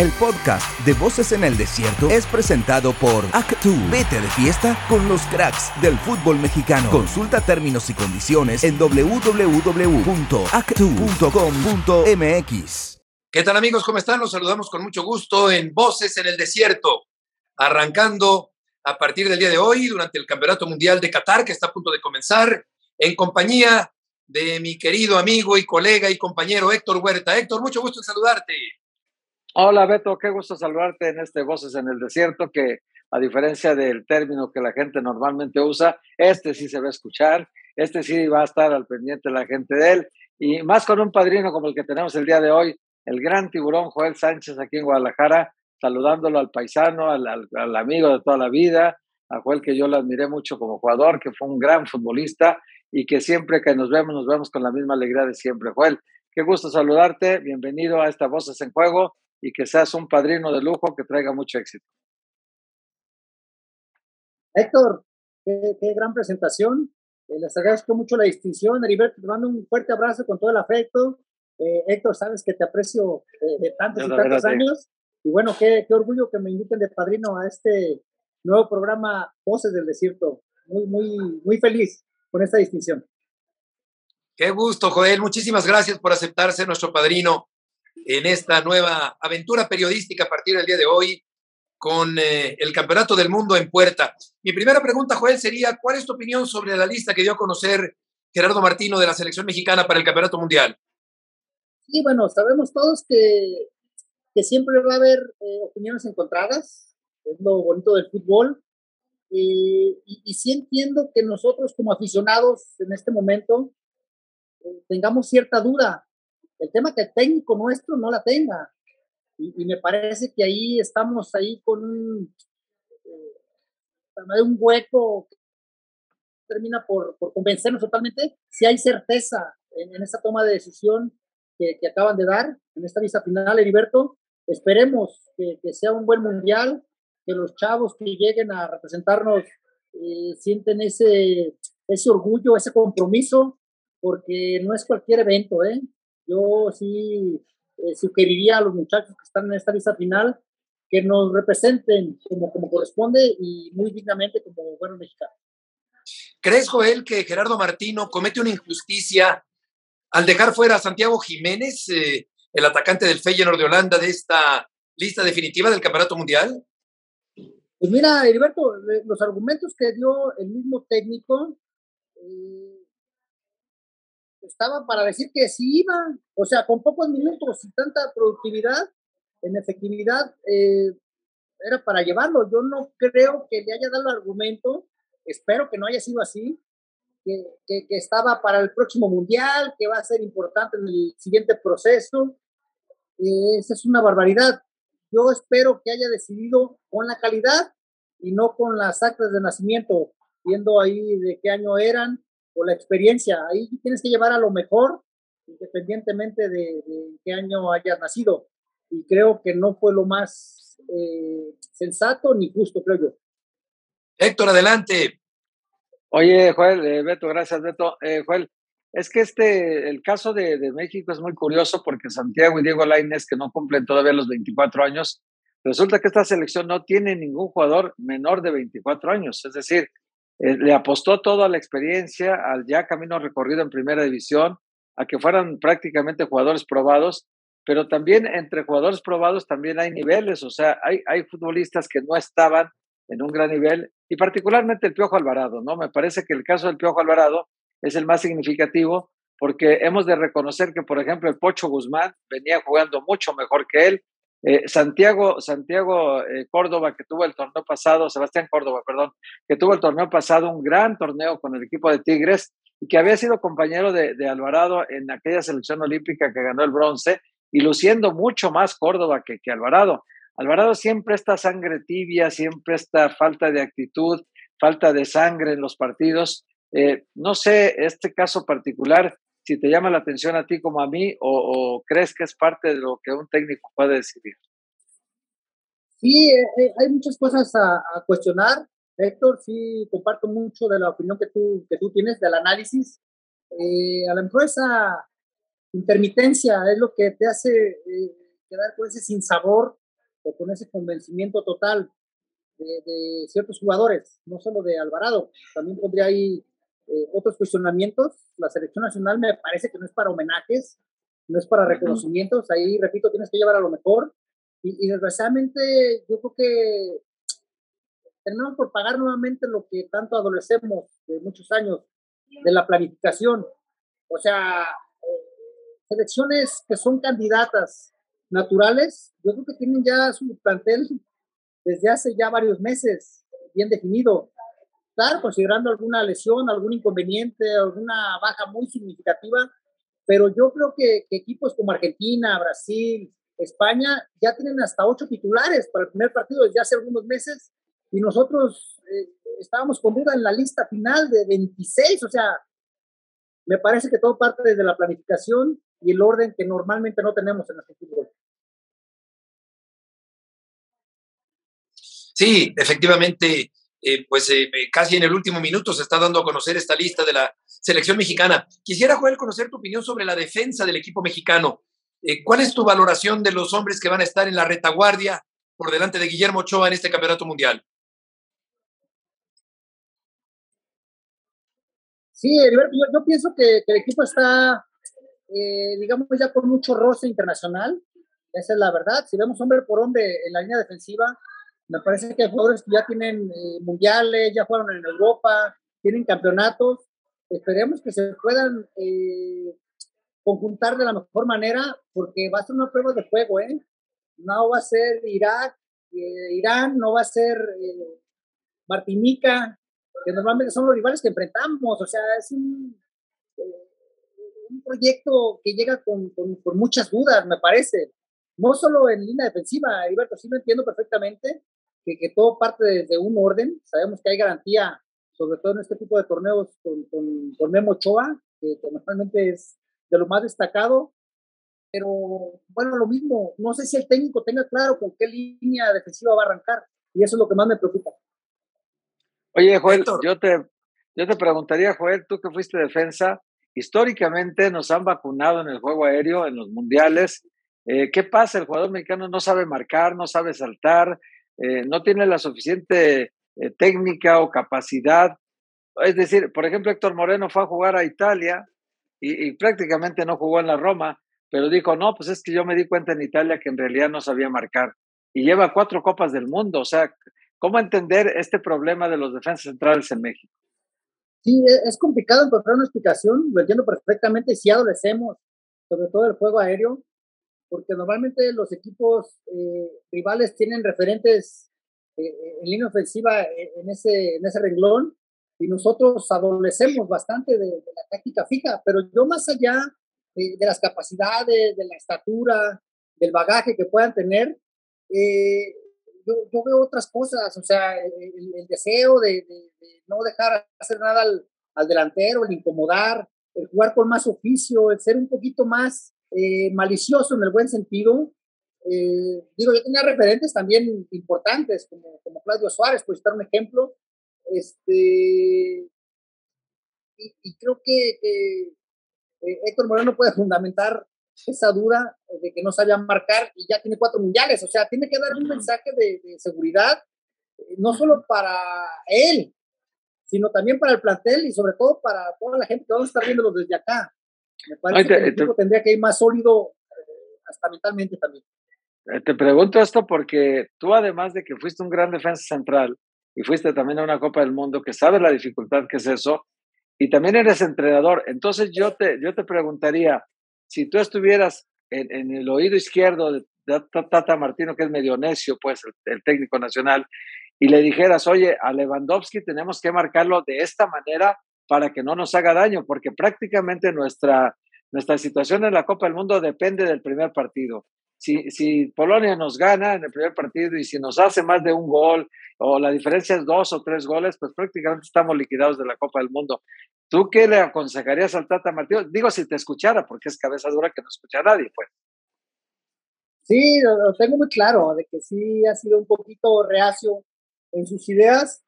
El podcast de Voces en el Desierto es presentado por Actu. Vete de fiesta con los cracks del fútbol mexicano. Consulta términos y condiciones en www.actu.com.mx. ¿Qué tal amigos? ¿Cómo están? Los saludamos con mucho gusto en Voces en el Desierto, arrancando a partir del día de hoy durante el Campeonato Mundial de Qatar que está a punto de comenzar en compañía de mi querido amigo y colega y compañero Héctor Huerta. Héctor, mucho gusto en saludarte. Hola Beto, qué gusto saludarte en este Voces en el Desierto, que a diferencia del término que la gente normalmente usa, este sí se va a escuchar, este sí va a estar al pendiente la gente de él, y más con un padrino como el que tenemos el día de hoy, el gran tiburón Joel Sánchez aquí en Guadalajara, saludándolo al paisano, al, amigo de toda la vida, a Joel que yo lo admiré mucho como jugador, que fue un gran futbolista y que siempre que nos vemos, nos vemos con la misma alegría de siempre. Joel, qué gusto saludarte, bienvenido a esta Voces en Juego y que seas un padrino de lujo que traiga mucho éxito. Héctor, qué, gran presentación. Eh, les agradezco mucho la distinción. Heriberto, te mando un fuerte abrazo con todo el afecto. Eh, Héctor, sabes que te aprecio eh, de tantos y tantos años. Y bueno, qué, qué orgullo que me inviten de padrino a este nuevo programa Voces del Desierto. Muy, muy, muy feliz con esta distinción. Qué gusto, Joel. Muchísimas gracias por aceptarse nuestro padrino en esta nueva aventura periodística a partir del día de hoy con eh, el Campeonato del Mundo en puerta. Mi primera pregunta, Joel, sería, ¿cuál es tu opinión sobre la lista que dio a conocer Gerardo Martino de la selección mexicana para el Campeonato Mundial? Sí, bueno, sabemos todos que, que siempre va a haber eh, opiniones encontradas, es lo bonito del fútbol, y, y, sí entiendo que nosotros como aficionados en este momento eh, tengamos cierta duda el tema que el técnico nuestro no la tenga. Y, me parece que ahí estamos ahí con un, eh, un hueco que termina por, convencernos totalmente si hay certeza en, en esta toma de decisión que, acaban de dar en esta vista final, Heriberto. Esperemos que, que, sea un buen mundial, que los chavos que lleguen a representarnos eh, sienten ese, ese orgullo, ese compromiso, porque no es cualquier evento, ¿eh? Yo sí eh, sugeriría a los muchachos que están en esta lista final que nos representen como, como corresponde y muy dignamente como buenos mexicanos. ¿Crees, Joel, que Gerardo Martino comete una injusticia al dejar fuera a Santiago Jiménez, eh, el atacante del Feyenoord de Holanda, de esta lista definitiva del Campeonato Mundial? Pues mira, Heriberto, los argumentos que dio el mismo técnico eh, estaba para decir que sí iba, o sea, con pocos minutos y tanta productividad en efectividad, eh, era para llevarlo. Yo no creo que le haya dado argumento, espero que no haya sido así, que, que, estaba para el próximo mundial, que va a ser importante en el siguiente proceso. Eh, esa es una barbaridad. Yo espero que haya decidido con la calidad y no con las actas de nacimiento, viendo ahí de qué año eran, o la experiencia. Ahí tienes que llevar a lo mejor, independientemente de, qué año hayas nacido. Y creo que no fue lo más eh, sensato ni justo, creo yo. Héctor, adelante. Oye, Joel, eh, Beto, gracias, Beto. Eh, Joel, es que este, el caso de, de, México es muy curioso porque Santiago y Diego Lainez, que no cumplen todavía los 24 años, resulta que esta selección no tiene ningún jugador menor de 24 años. Es decir, eh, le apostó toda la experiencia al ya camino recorrido en primera división, a que fueran prácticamente jugadores probados, pero también entre jugadores probados también hay niveles, o sea, hay, hay futbolistas que no estaban en un gran nivel, y particularmente el Piojo Alvarado, ¿no? Me parece que el caso del Piojo Alvarado es el más significativo porque hemos de reconocer que, por ejemplo, el Pocho Guzmán venía jugando mucho mejor que él, eh, Santiago, Santiago eh, Córdoba, que tuvo el torneo pasado, Sebastián Córdoba, perdón, que tuvo el torneo pasado, un gran torneo con el equipo de Tigres y que había sido compañero de, Alvarado en aquella selección olímpica que ganó el bronce y luciendo mucho más Córdoba que, Alvarado. Alvarado siempre está sangre tibia, siempre está falta de actitud, falta de sangre en los partidos. Eh, no sé, este caso particular, si te llama la atención a ti como a mí o, crees que es parte de lo que un técnico puede decidir. Sí, eh, eh, hay muchas cosas a, cuestionar. Héctor, sí, comparto mucho de la opinión que tú, que tú tienes, del análisis. Eh, a lo mejor esa intermitencia es lo que te hace quedar con ese sinsabor o con ese convencimiento total de, ciertos jugadores, no solo de Alvarado, también pondría ahí eh, otros cuestionamientos. La selección nacional me parece que no es para homenajes, no es para reconocimientos, ahí, repito, tienes que llevar a lo mejor. Y, y desgraciadamente yo creo que tenemos por pagar nuevamente lo que tanto adolecemos de muchos años de la planificación. O sea, eh, selecciones que son candidatas naturales, yo creo que tienen ya su plantel desde hace ya varios meses bien definido. Claro, considerando alguna lesión, algún inconveniente, alguna baja muy significativa, pero yo creo que, equipos como Argentina, Brasil, España ya tienen hasta ocho titulares para el primer partido desde hace algunos meses y nosotros eh, estábamos con duda en la lista final de 26, o sea, me parece que todo parte desde la planificación y el orden que normalmente no tenemos en nuestro fútbol. Sí, efectivamente, eh, pues eh, eh, casi en el último minuto se está dando a conocer esta lista de la selección mexicana. Quisiera, Joel, conocer tu opinión sobre la defensa del equipo mexicano. ¿Cuál es tu valoración de los hombres que van a estar en la retaguardia por delante de Guillermo Ochoa en este campeonato mundial? Sí, yo, pienso que, el equipo está, digamos, ya con mucho roce internacional. Esa es la verdad. Si vemos hombre por hombre en la línea defensiva, me parece que hay jugadores que ya tienen eh, mundiales, ya fueron en Europa, tienen campeonatos. Esperemos que se puedan eh, conjuntar de la mejor manera, porque va a ser una prueba de juego, ¿eh? No va a ser Irak, eh, Irán, no va a ser Martinica, que normalmente son los rivales que enfrentamos. O sea, es un, un proyecto que llega con, con, con, muchas dudas, me parece. No solo en línea defensiva, Heriberto, sí lo entiendo perfectamente, que, que, todo parte desde un orden. Sabemos que hay garantía, sobre todo en este tipo de torneos, con, con, Memo Ochoa, que, normalmente es de lo más destacado. Pero bueno, lo mismo, no sé si el técnico tenga claro con qué línea defensiva va a arrancar. Y eso es lo que más me preocupa. Oye, Joel, yo te, yo te preguntaría, Joel, tú que fuiste defensa, históricamente nos han vacunado en el juego aéreo, en los mundiales. Eh, ¿Qué pasa? El jugador mexicano no sabe marcar, no sabe saltar, eh, no tiene la suficiente eh, técnica o capacidad. Es decir, por ejemplo, Héctor Moreno fue a jugar a Italia y, prácticamente no jugó en la Roma, pero dijo, no, pues es que yo me di cuenta en Italia que en realidad no sabía marcar. Y lleva cuatro copas del mundo. O sea, ¿cómo entender este problema de los defensas centrales en México? Sí, e, es complicado encontrar una explicación, lo entiendo perfectamente, si adolecemos, sobre todo el juego aéreo, porque normalmente los equipos eh, rivales tienen referentes eh, en línea ofensiva en ese, en ese renglón y nosotros adolecemos bastante de, la táctica fija, pero yo más allá de, las capacidades, de la estatura, del bagaje que puedan tener, eh, yo, yo, veo otras cosas, o sea, el, deseo de, no dejar hacer nada al, al delantero, el incomodar, el jugar con más oficio, el ser un poquito más eh, malicioso en el buen sentido. Eh, digo, yo tenía referentes también importantes, como, como Claudio Suárez, por citar un ejemplo. Este, y, creo que, eh, Héctor Moreno puede fundamentar esa duda de que no sabía marcar y ya tiene cuatro mundiales. O sea, tiene que dar un mensaje de, seguridad, no solo para él, sino también para el plantel y sobre todo para toda la gente que vamos a estar viéndolo desde acá. Me parece que el equipo tendría que ir más sólido eh, hasta mentalmente también. Eh, te pregunto esto porque tú, además de que fuiste un gran defensa central y fuiste también a una Copa del Mundo, que sabes la dificultad que es eso, y también eres entrenador. Entonces yo te, yo te preguntaría, si tú estuvieras en, en el oído izquierdo de, Tata Martino, que es medio necio, pues el, el, técnico nacional, y le dijeras, oye, a Lewandowski tenemos que marcarlo de esta manera para que no nos haga daño, porque prácticamente nuestra, nuestra situación en la Copa del Mundo depende del primer partido. Si, si, Polonia nos gana en el primer partido y si nos hace más de un gol o la diferencia es dos o tres goles, pues prácticamente estamos liquidados de la Copa del Mundo. ¿Tú qué le aconsejarías al Tata Martino? Digo, si te escuchara, porque es cabeza dura que no escucha a nadie, pues. Sí, lo tengo muy claro, de que sí ha sido un poquito reacio en sus ideas,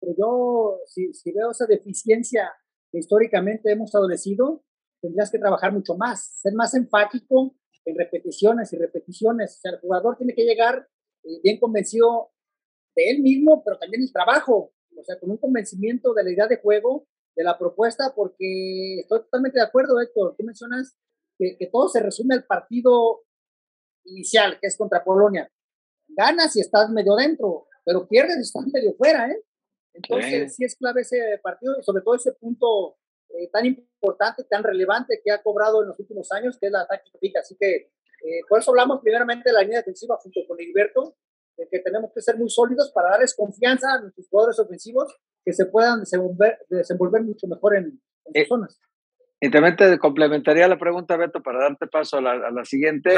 pero yo, si, si veo esa deficiencia que históricamente hemos adolecido, tendrías que trabajar mucho más, ser más enfático en repeticiones y repeticiones. O sea, el jugador tiene que llegar eh, bien convencido de él mismo, pero también el trabajo, o sea, con un convencimiento de la idea de juego, de la propuesta, porque estoy totalmente de acuerdo, Héctor, tú mencionas que, que todo se resume al partido inicial, que es contra Polonia. Ganas y estás medio dentro, pero pierdes y estás medio fuera, ¿eh? Entonces, sí, es clave ese partido y sobre todo ese punto eh, tan importante, tan relevante que ha cobrado en los últimos años, que es la táctica. Así que eh, por eso hablamos primeramente de la línea defensiva junto con Heriberto, de que tenemos que ser muy sólidos para darles confianza a nuestros jugadores ofensivos que se puedan desenvolver, desenvolver mucho mejor en, en eh, zonas. Y también te complementaría la pregunta, Beto, para darte paso a la, a la siguiente.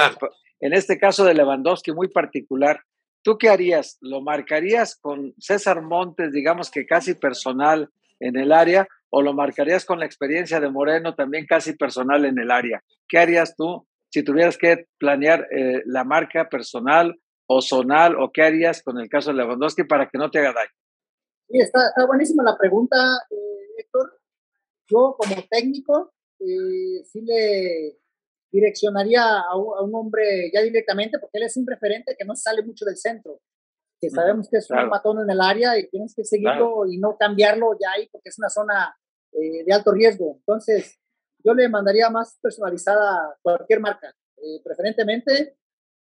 En este caso de Lewandowski, muy particular, ¿tú qué harías? ¿Lo marcarías con César Montes, digamos que casi personal en el área, o lo marcarías con la experiencia de Moreno, también casi personal en el área? ¿Qué harías tú si tuvieras que planear eh, la marca personal o zonal, o qué harías con el caso de Lewandowski para que no te haga daño? Sí, está, buenísima la pregunta, eh, Héctor yo como técnico eh, sí le direccionaría a un, hombre ya directamente, porque él es un referente que no sale mucho del centro, que sabemos que es un matón en el área y tienes que seguirlo y no cambiarlo ya ahí, porque es una zona eh, de alto riesgo. Entonces, yo le mandaría más personalizada cualquier marca, eh, preferentemente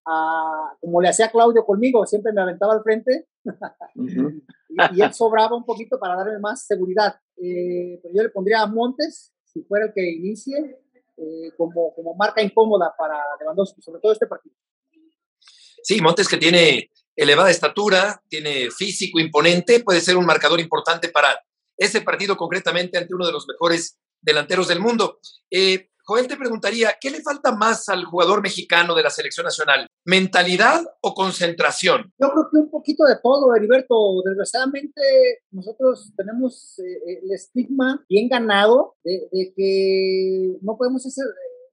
a, como le hacía Claudio conmigo, siempre me aventaba al frente y, él sobraba un poquito para darle más seguridad. Eh, pero yo le pondría a Montes, si fuera el que inicie, eh, como, como marca incómoda para Lewandowski, sobre todo este partido. Sí, Montes que tiene elevada estatura, tiene físico imponente, puede ser un marcador importante para ese partido concretamente ante uno de los mejores delanteros del mundo. Eh, Joel te preguntaría, ¿qué le falta más al jugador mexicano de la selección nacional? ¿Mentalidad o concentración? Yo creo que un poquito de todo, Heriberto. Desgraciadamente nosotros tenemos eh, el estigma bien ganado de, que no podemos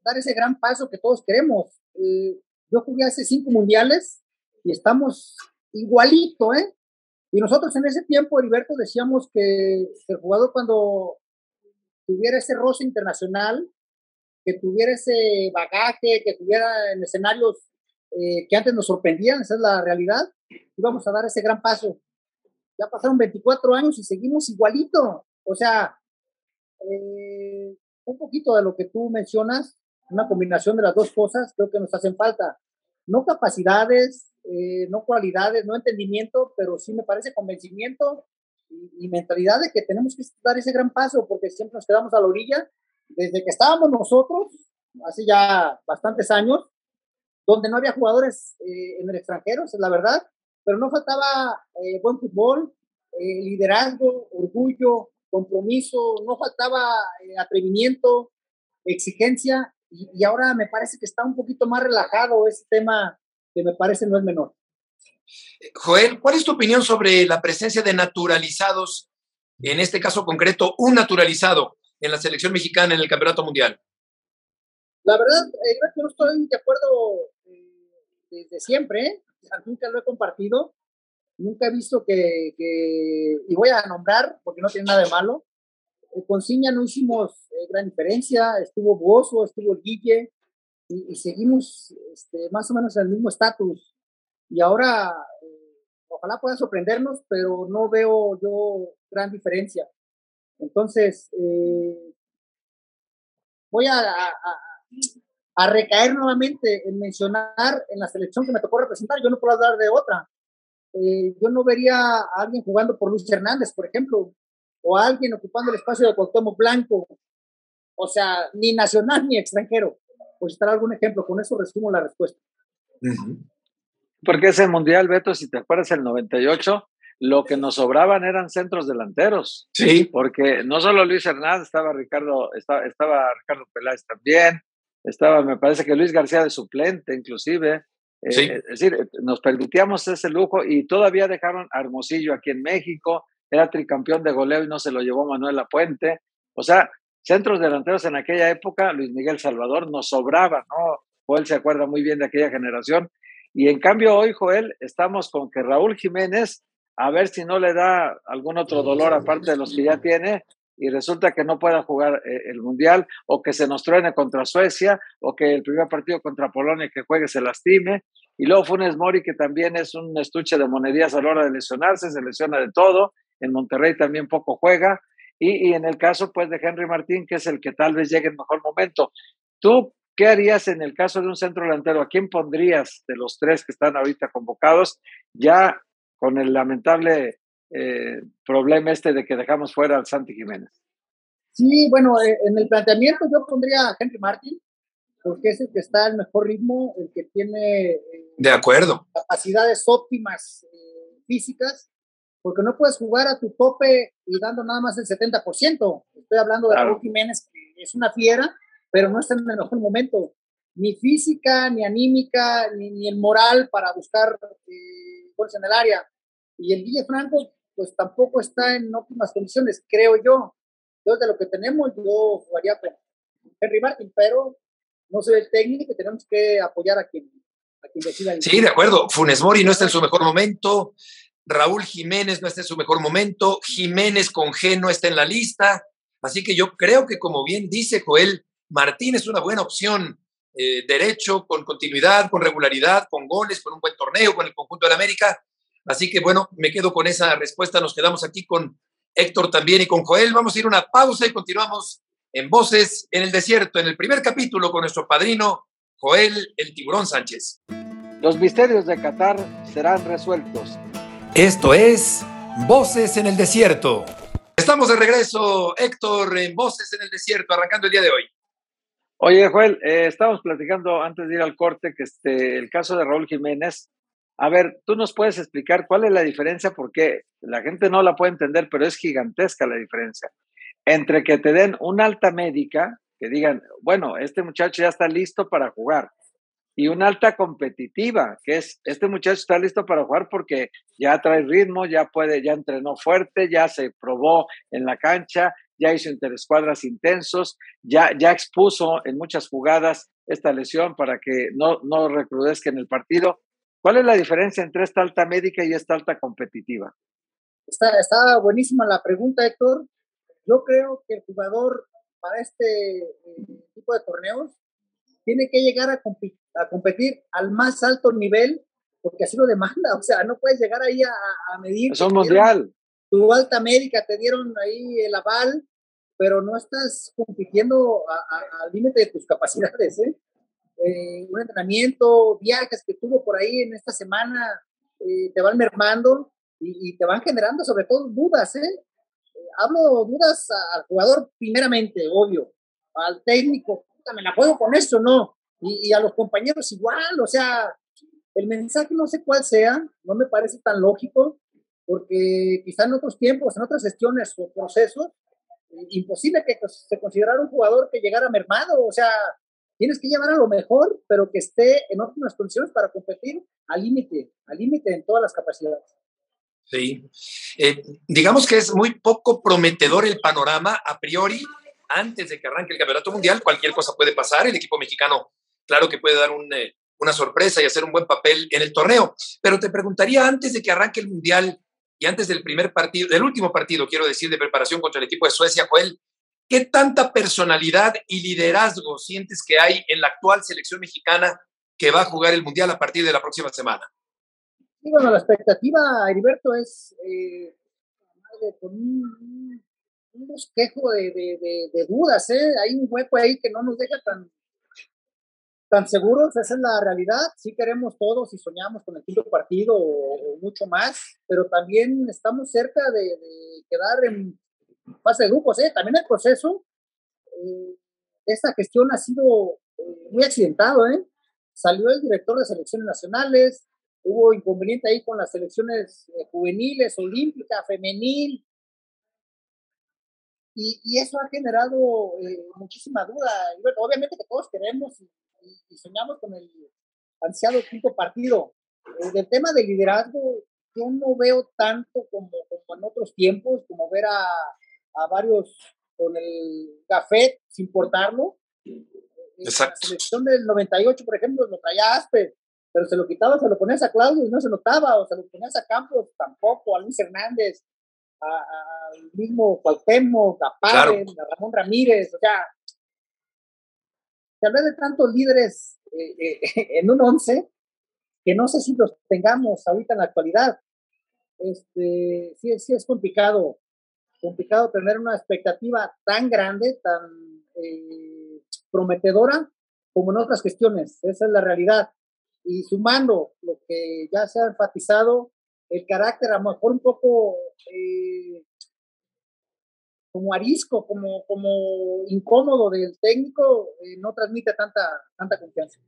dar ese gran paso que todos queremos. Eh, yo jugué hace cinco mundiales y estamos igualito, ¿eh? Y nosotros en ese tiempo, Heriberto, decíamos que el jugador cuando tuviera ese roce internacional, que tuviera ese bagaje, que tuviera en escenarios eh, que antes nos sorprendían, esa es la realidad, íbamos a dar ese gran paso. Ya pasaron 24 años y seguimos igualito. O sea, eh, un poquito de lo que tú mencionas, una combinación de las dos cosas, creo que nos hacen falta. No capacidades, eh, no cualidades, no entendimiento, pero sí me parece convencimiento y, y, mentalidad de que tenemos que dar ese gran paso porque siempre nos quedamos a la orilla desde que estábamos nosotros, hace ya bastantes años, donde no había jugadores eh, en el extranjero, es la verdad, pero no faltaba eh, buen fútbol, eh, liderazgo, orgullo, compromiso, no faltaba atrevimiento, exigencia, y, y, ahora me parece que está un poquito más relajado ese tema que me parece no es menor. Joel, ¿cuál es tu opinión sobre la presencia de naturalizados, en este caso concreto, un naturalizado en la selección mexicana en el Campeonato Mundial? La verdad, eh, yo no estoy de acuerdo eh, desde siempre, ¿eh? nunca lo he compartido, nunca he visto que, y voy a nombrar porque no tiene nada de malo, eh, con Ciña no hicimos eh, gran diferencia, estuvo Bozo, estuvo Guille, y, seguimos este, más o menos en el mismo estatus. Y ahora, ojalá pueda sorprendernos, pero no veo yo gran diferencia. Entonces, voy a, recaer nuevamente en mencionar en la selección que me tocó representar, yo no puedo hablar de otra. Eh, yo no vería a alguien jugando por Luis Hernández, por ejemplo, o a alguien ocupando el espacio de Cuauhtémoc Blanco, o sea, ni nacional ni extranjero. Pues estará algún ejemplo, con eso resumo la respuesta. Porque ese mundial, Beto, si te acuerdas, el 98, lo que nos sobraban eran centros delanteros. Sí. Porque no solo Luis Hernández, estaba Ricardo, estaba, estaba Ricardo Peláez también, estaba, me parece que Luis García de suplente, inclusive. Eh, sí. es decir, nos permitíamos ese lujo y todavía dejaron a Hermosillo aquí en México, era tricampeón de goleo y no se lo llevó Manuel Lapuente. O sea, centros delanteros en aquella época, Luis Miguel Salvador nos sobraba, ¿no? Joel se acuerda muy bien de aquella generación. Y en cambio hoy, Joel, estamos con que Raúl Jiménez a ver si no le da algún otro dolor aparte de los que ya tiene y resulta que no pueda jugar eh, el Mundial o que se nos truene contra Suecia o que el primer partido contra Polonia que juegue se lastime Y luego Funes Mori, que también es un estuche de monedías a la hora de lesionarse, se lesiona de todo. En Monterrey también poco juega. Y, y en el caso, pues, de Henry Martín, que es el que tal vez llegue en mejor momento. ¿Tú qué harías en el caso de un centro delantero? ¿A quién pondrías de los tres que están ahorita convocados? Ya con el lamentable eh, problema este de que dejamos fuera al Santi Jiménez. Sí, bueno, eh, en el planteamiento yo pondría a Henry Martin, porque es el que está al mejor ritmo, el que tiene eh, de acuerdo. capacidades óptimas físicas, porque no puedes jugar a tu tope y dando nada más el 70%. Estoy hablando de Raúl Jiménez, que es una fiera, pero no está en el mejor momento, ni física, ni anímica, ni, ni el moral para buscar eh, goles en el área. Y el Guille Franco, pues tampoco está en óptimas condiciones, creo yo. Yo de lo que tenemos, yo jugaría con Henry Martin, pero no soy el técnico, tenemos que apoyar a quien, a quien decida. Sí, de acuerdo. Funes Mori no está en su mejor momento. Raúl Jiménez no está en su mejor momento. Jiménez con G no está en la lista. Así que yo creo que, como bien dice Joel, Martín es una buena opción. Eh, derecho, con continuidad, con regularidad, con goles, con un buen torneo, con el conjunto de la América. Así que bueno, me quedo con esa respuesta. Nos quedamos aquí con Héctor también y con Joel. Vamos a ir a una pausa y continuamos en Voces en el Desierto, en el primer capítulo con nuestro padrino Joel el Tiburón Sánchez. Los misterios de Qatar serán resueltos. Esto es Voces en el Desierto. Estamos de regreso, Héctor, en Voces en el Desierto, arrancando el día de hoy. Oye, Joel, eh, estábamos platicando antes de ir al corte que este, el caso de Raúl Jiménez a ver, tú nos puedes explicar cuál es la diferencia, porque la gente no la puede entender, pero es gigantesca la diferencia entre que te den una alta médica, que digan, bueno, este muchacho ya está listo para jugar, y una alta competitiva, que es, este muchacho está listo para jugar porque ya trae ritmo, ya puede, ya entrenó fuerte, ya se probó en la cancha, ya hizo interescuadras intensos, ya, ya expuso en muchas jugadas esta lesión para que no, no recrudezca en el partido. ¿Cuál es la diferencia entre esta alta médica y esta alta competitiva? Está, está buenísima la pregunta, Héctor. Yo creo que el jugador para este eh, tipo de torneos tiene que llegar a, a, competir al más alto nivel porque así lo demanda. O sea, no puedes llegar ahí a, a medir. Son mundial. Tu alta médica te dieron ahí el aval, pero no estás compitiendo al límite de tus capacidades. ¿eh? Eh, un entrenamiento, viajes que tuvo por ahí en esta semana, eh, te van mermando y, te van generando sobre todo dudas, ¿eh? hablo dudas al jugador primeramente, obvio, al técnico, ¿me la juego con esto no? Y, a los compañeros igual, o sea, el mensaje no sé cuál sea, no me parece tan lógico, porque quizá en otros tiempos, en otras gestiones o procesos, imposible que se considerara un jugador que llegara mermado, o sea, Tienes que llevar a lo mejor, pero que esté en óptimas condiciones para competir al límite, al límite en todas las capacidades. Sí. Eh, digamos que es muy poco prometedor el panorama a priori antes de que arranque el Campeonato Mundial. Cualquier cosa puede pasar. El equipo mexicano, claro que puede dar eh, una sorpresa y hacer un buen papel en el torneo. Pero te preguntaría antes de que arranque el Mundial y antes del primer partido, del último partido, quiero decir, de preparación contra el equipo de Suecia, Joel, ¿Qué tanta personalidad y liderazgo sientes que hay en la actual selección mexicana que va a jugar el Mundial a partir de la próxima semana? Sí, bueno, la expectativa, Heriberto, es eh, con un, bosquejo de, dudas. ¿eh? Hay un hueco ahí que no nos deja tan, tan seguros, esa es la realidad. Sí queremos todos y soñamos con el quinto partido o, mucho más, pero también estamos cerca de quedar en fase de grupos, ¿eh? También el proceso eh, esta gestión ha sido eh, muy accidentado, ¿eh? Salió el director de selecciones nacionales, hubo inconveniente ahí con las selecciones eh, juveniles, olímpica, femenil, y, eso ha generado muchísima duda. obviamente que todos queremos y, soñamos con el ansiado quinto partido. del tema del liderazgo, yo no veo tanto como, como en otros tiempos, como ver a, a varios con el café sin portarlo. Exacto. La selección del 98, por ejemplo, lo traía Asper, pero se lo quitaba, se lo ponías a Claudio y no se notaba, o se lo ponías a Campos tampoco, a Luis Hernández, al mismo Cuauhtémoc, a Pavel, a Ramón Ramírez, o sea, se habla de tantos líderes eh, eh, en un once, que no sé si los tengamos ahorita en la actualidad. Este, sí, sí es complicado, complicado tener una expectativa tan grande, tan eh, prometedora como en otras cuestiones. Esa es la realidad. Y sumando lo que ya se ha enfatizado, el carácter a lo mejor un poco eh, como arisco, como, como incómodo del técnico, eh, no transmite tanta, tanta confianza.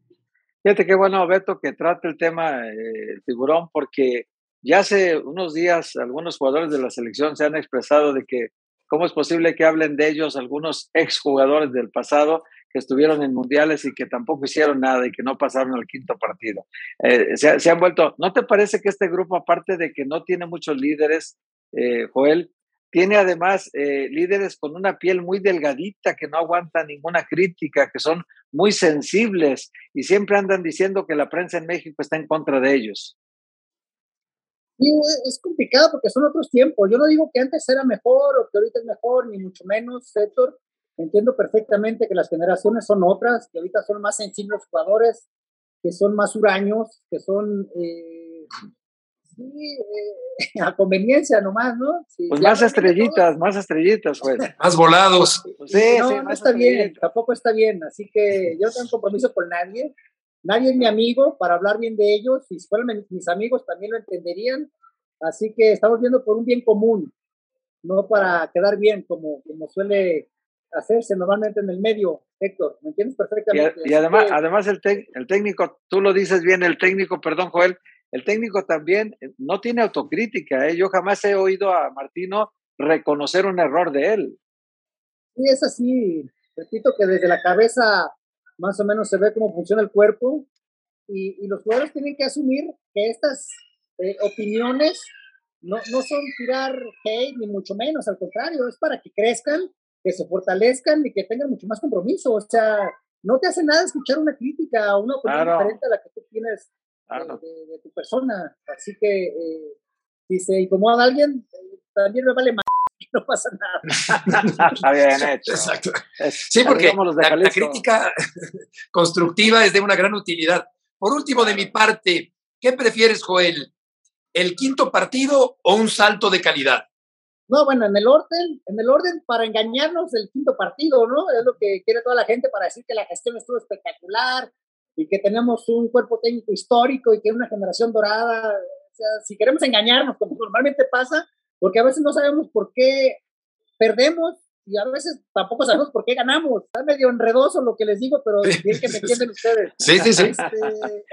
Fíjate qué bueno, Beto, que trate el tema eh, tiburón, porque ya hace unos días algunos jugadores de la selección se han expresado de que cómo es posible que hablen de ellos algunos exjugadores del pasado que estuvieron en mundiales y que tampoco hicieron nada y que no pasaron al quinto partido. Eh, se, han vuelto, ¿no te parece que este grupo, aparte de que no tiene muchos líderes, eh, Joel, tiene además eh, líderes con una piel muy delgadita que no aguanta ninguna crítica, que son muy sensibles y siempre andan diciendo que la prensa en México está en contra de ellos. Sí, es complicado porque son otros tiempos. Yo no digo que antes era mejor o que ahorita es mejor, ni mucho menos, Héctor. Entiendo perfectamente que las generaciones son otras, que ahorita son más sensibles los jugadores, que son más huraños, que son eh, sí, eh, a conveniencia nomás, ¿no? Sí, pues más estrellitas, más estrellitas, pues. más volados. Sí, no, no está bien, tampoco está bien. Así que yo no tengo compromiso con nadie. Nadie es mi amigo para hablar bien de ellos. Si fueran mis amigos también lo entenderían. Así que estamos viendo por un bien común, no para quedar bien, como, como suele hacerse normalmente en el medio, Héctor. ¿Me entiendes perfectamente? Y, y además, además el, el técnico, tú lo dices bien, el técnico, perdón, Joel, el técnico también eh, no tiene autocrítica. ¿eh? Yo jamás he oído a Martino reconocer un error de él. Sí, es así. Repito que desde la cabeza más o menos se ve cómo funciona el cuerpo y, y los jugadores tienen que asumir que estas eh, opiniones no, no son tirar hate ni mucho menos, al contrario, es para que crezcan, que se fortalezcan y que tengan mucho más compromiso. O sea, no te hace nada escuchar una crítica o una opinión claro. diferente a la que tú tienes claro. de, de, de, tu persona. Así que eh, si se incomoda a alguien, eh, también me vale más. No pasa nada. Está bien hecho. Exacto. Sí, porque la, la, crítica constructiva es de una gran utilidad. Por último, de mi parte, ¿qué prefieres, Joel? ¿El quinto partido o un salto de calidad? No, bueno, en el orden, en el orden para engañarnos el quinto partido, ¿no? Es lo que quiere toda la gente para decir que la gestión estuvo espectacular, y que tenemos un cuerpo técnico histórico y que es una generación dorada. O sea, si queremos engañarnos, como normalmente pasa, porque a veces no sabemos por qué perdemos y a veces tampoco sabemos por qué ganamos. Está medio enredoso lo que les digo, pero bien que me entienden ustedes. Sí, sí, sí. Este,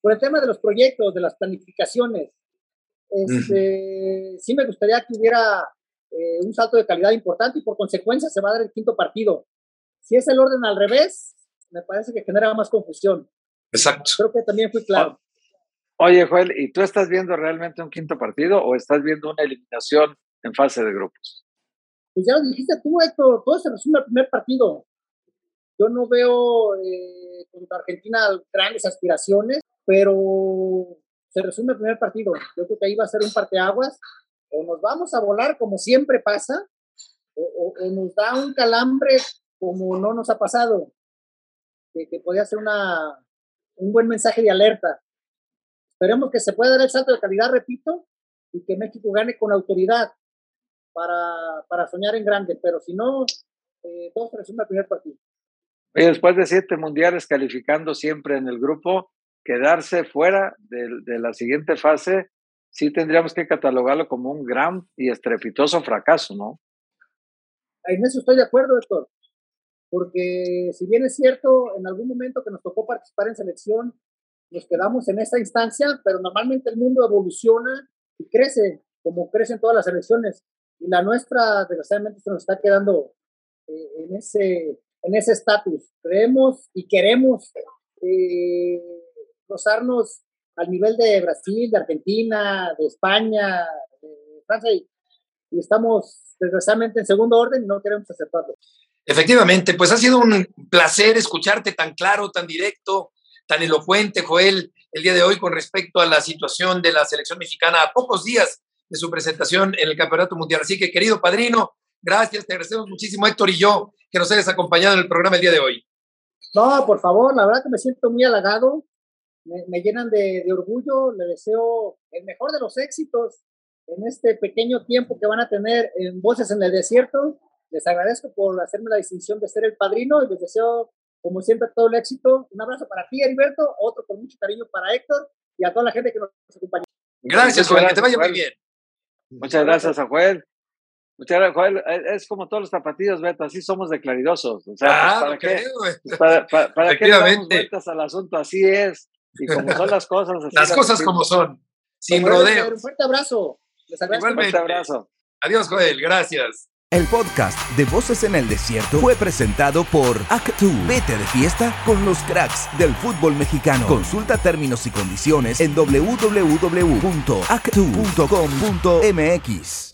por el tema de los proyectos, de las planificaciones, este, sí me gustaría que hubiera eh, un salto de calidad importante y por consecuencia se va a dar el quinto partido. Si es el orden al revés, me parece que genera más confusión. Exacto. Creo que también fui claro. Oye, Joel, ¿y tú estás viendo realmente un quinto partido o estás viendo una eliminación en fase de grupos? Pues ya lo dijiste tú, Héctor, todo se resume al primer partido. Yo no veo eh, contra Argentina grandes aspiraciones, pero se resume el primer partido. Yo creo que ahí va a ser un parteaguas. O nos vamos a volar como siempre pasa, o, nos da un calambre como no nos ha pasado que, que podía ser una, un buen mensaje de alerta. Esperemos que se pueda dar el salto de calidad, repito, y que México gane con autoridad para, para soñar en grande, pero si no, eh, todo se resume al primer partido. Y después de siete mundiales calificando siempre en el grupo, quedarse fuera de, de, la siguiente fase, sí tendríamos que catalogarlo como un gran y estrepitoso fracaso, ¿no? En eso estoy de acuerdo, Héctor porque si bien es cierto, en algún momento que nos tocó participar en selección, nos quedamos en esa instancia, pero normalmente el mundo evoluciona y crece, como crecen todas las selecciones, y la nuestra, desgraciadamente, se nos está quedando eh, en ese en ese estatus. Creemos y queremos eh, rozarnos al nivel de Brasil, de Argentina, de España, de Francia, y, y estamos desgraciadamente en segundo orden y no queremos aceptarlo. Efectivamente, pues ha sido un placer escucharte tan claro, tan directo, tan elocuente, Joel, el día de hoy con respecto a la situación de la selección mexicana a pocos días de su presentación en el Campeonato Mundial. Así que, querido padrino, gracias, te agradecemos muchísimo, Héctor y yo, que nos hayas acompañado en el programa el día de hoy. No, por favor, la verdad que me siento muy halagado. me, llenan de, de, orgullo, le deseo el mejor de los éxitos en este pequeño tiempo que van a tener en Voces en el Desierto. Les agradezco por hacerme la distinción de ser el padrino y les deseo, como siempre, todo el éxito. Un abrazo para ti, Heriberto, otro con mucho cariño para Héctor y a toda la gente que nos acompaña. Gracias, Joel, que te vaya muy bien. Muchas gracias a Joel. Muchas gracias, Joel. Es como todos los tapatíos, Beto, así somos de claridosos. O sea, ah, ¿para, qué, para, para, qué damos vueltas al asunto? Así es. Y como son las cosas. Así las cosas como son. Sin rodeos. Un fuerte abrazo. Les agradezco. Un fuerte abrazo. Adiós, Joel. Gracias. El podcast de Voces en el Desierto fue presentado por Actu. Vete de fiesta con los cracks del fútbol mexicano. Consulta términos y condiciones en www.actu.com.mx.